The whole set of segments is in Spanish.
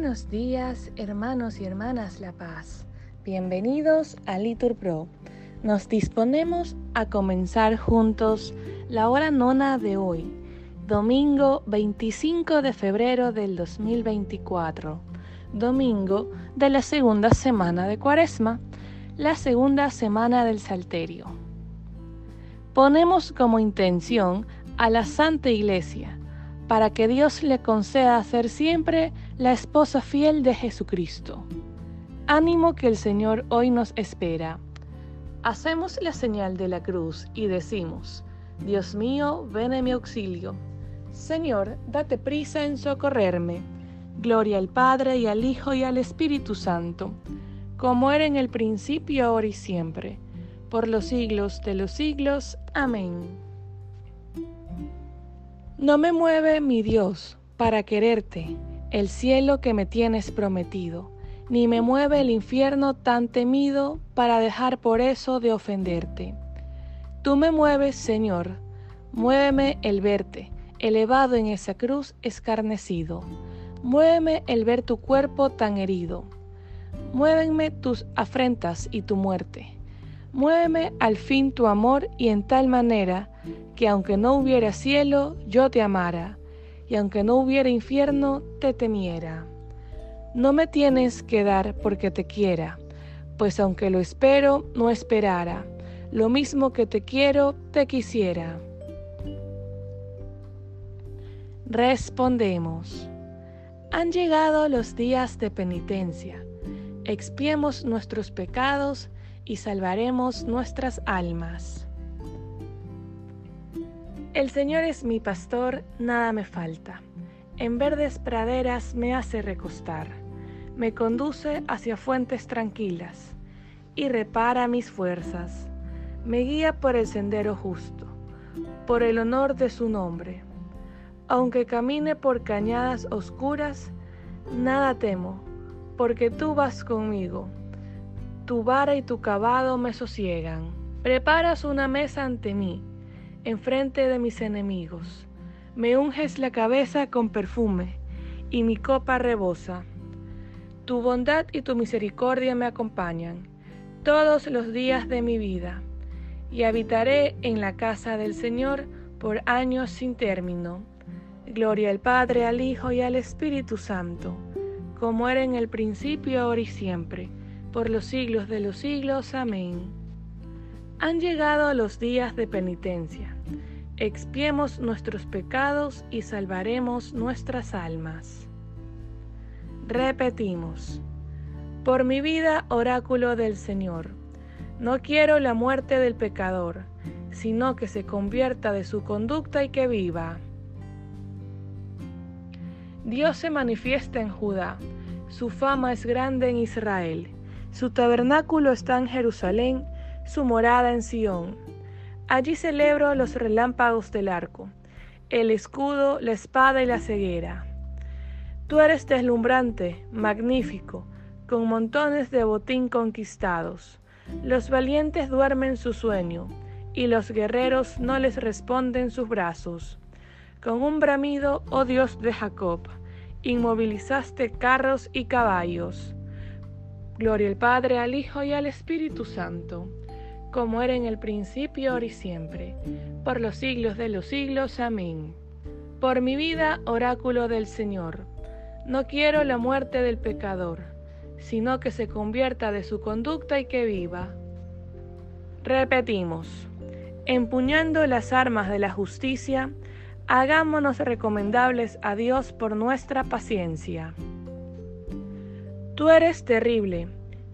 Buenos días, hermanos y hermanas La Paz. Bienvenidos a Litur Pro. Nos disponemos a comenzar juntos la hora nona de hoy, domingo 25 de febrero del 2024, domingo de la segunda semana de Cuaresma, la segunda semana del Salterio. Ponemos como intención a la Santa Iglesia para que Dios le conceda ser siempre la esposa fiel de Jesucristo. Ánimo que el Señor hoy nos espera. Hacemos la señal de la cruz y decimos, Dios mío, ven en mi auxilio. Señor, date prisa en socorrerme. Gloria al Padre y al Hijo y al Espíritu Santo, como era en el principio, ahora y siempre, por los siglos de los siglos. Amén. No me mueve mi Dios para quererte, el cielo que me tienes prometido, ni me mueve el infierno tan temido para dejar por eso de ofenderte. Tú me mueves, Señor, muéveme el verte, elevado en esa cruz escarnecido. Muéveme el ver tu cuerpo tan herido. Muévenme tus afrentas y tu muerte. Muéveme al fin tu amor y en tal manera que aunque no hubiera cielo, yo te amara, y aunque no hubiera infierno, te temiera. No me tienes que dar porque te quiera, pues aunque lo espero, no esperara, lo mismo que te quiero, te quisiera. Respondemos. Han llegado los días de penitencia. Expiemos nuestros pecados y salvaremos nuestras almas. El Señor es mi pastor, nada me falta. En verdes praderas me hace recostar, me conduce hacia fuentes tranquilas y repara mis fuerzas. Me guía por el sendero justo, por el honor de su nombre. Aunque camine por cañadas oscuras, nada temo, porque tú vas conmigo tu vara y tu cavado me sosiegan. Preparas una mesa ante mí, enfrente de mis enemigos. Me unges la cabeza con perfume, y mi copa rebosa. Tu bondad y tu misericordia me acompañan todos los días de mi vida, y habitaré en la casa del Señor por años sin término. Gloria al Padre, al Hijo y al Espíritu Santo, como era en el principio, ahora y siempre por los siglos de los siglos. Amén. Han llegado los días de penitencia. Expiemos nuestros pecados y salvaremos nuestras almas. Repetimos. Por mi vida, oráculo del Señor. No quiero la muerte del pecador, sino que se convierta de su conducta y que viva. Dios se manifiesta en Judá, su fama es grande en Israel. Su tabernáculo está en Jerusalén, su morada en Sión. Allí celebro los relámpagos del arco, el escudo, la espada y la ceguera. Tú eres deslumbrante, magnífico, con montones de botín conquistados. Los valientes duermen su sueño, y los guerreros no les responden sus brazos. Con un bramido, oh Dios de Jacob, inmovilizaste carros y caballos. Gloria al Padre, al Hijo y al Espíritu Santo, como era en el principio, ahora y siempre, por los siglos de los siglos. Amén. Por mi vida, oráculo del Señor, no quiero la muerte del pecador, sino que se convierta de su conducta y que viva. Repetimos, empuñando las armas de la justicia, hagámonos recomendables a Dios por nuestra paciencia. Tú eres terrible.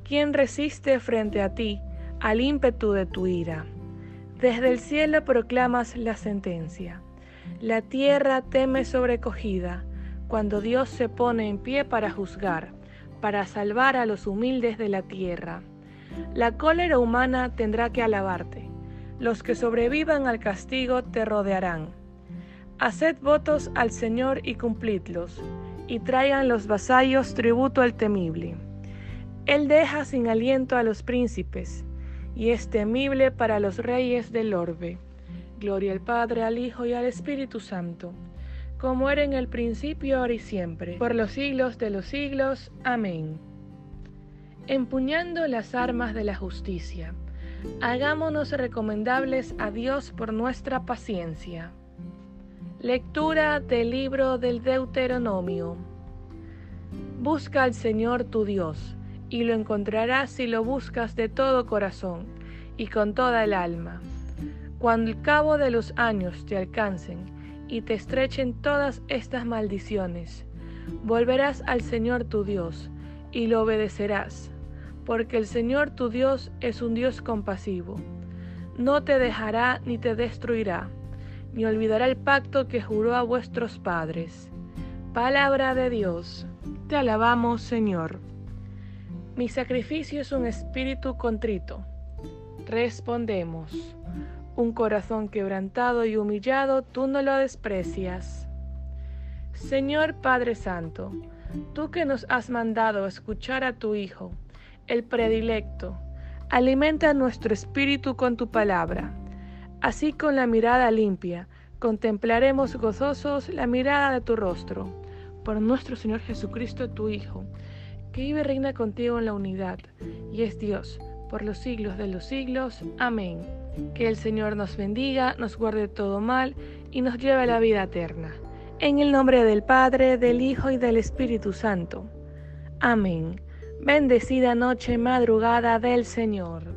¿Quién resiste frente a ti al ímpetu de tu ira? Desde el cielo proclamas la sentencia. La tierra teme sobrecogida cuando Dios se pone en pie para juzgar, para salvar a los humildes de la tierra. La cólera humana tendrá que alabarte. Los que sobrevivan al castigo te rodearán. Haced votos al Señor y cumplidlos y traigan los vasallos tributo al temible. Él deja sin aliento a los príncipes, y es temible para los reyes del orbe. Gloria al Padre, al Hijo y al Espíritu Santo, como era en el principio, ahora y siempre, por los siglos de los siglos. Amén. Empuñando las armas de la justicia, hagámonos recomendables a Dios por nuestra paciencia. Lectura del libro del Deuteronomio. Busca al Señor tu Dios, y lo encontrarás si lo buscas de todo corazón y con toda el alma. Cuando el cabo de los años te alcancen, y te estrechen todas estas maldiciones. Volverás al Señor tu Dios y lo obedecerás, porque el Señor tu Dios es un Dios compasivo. No te dejará ni te destruirá, ni olvidará el pacto que juró a vuestros padres. Palabra de Dios. Te alabamos, Señor. Mi sacrificio es un espíritu contrito. Respondemos un corazón quebrantado y humillado, tú no lo desprecias. Señor Padre Santo, tú que nos has mandado escuchar a tu Hijo, el predilecto, alimenta nuestro espíritu con tu palabra. Así con la mirada limpia, contemplaremos gozosos la mirada de tu rostro, por nuestro Señor Jesucristo, tu Hijo, que vive y reina contigo en la unidad, y es Dios, por los siglos de los siglos. Amén. Que el Señor nos bendiga, nos guarde todo mal y nos lleve a la vida eterna. En el nombre del Padre, del Hijo y del Espíritu Santo. Amén. Bendecida noche madrugada del Señor.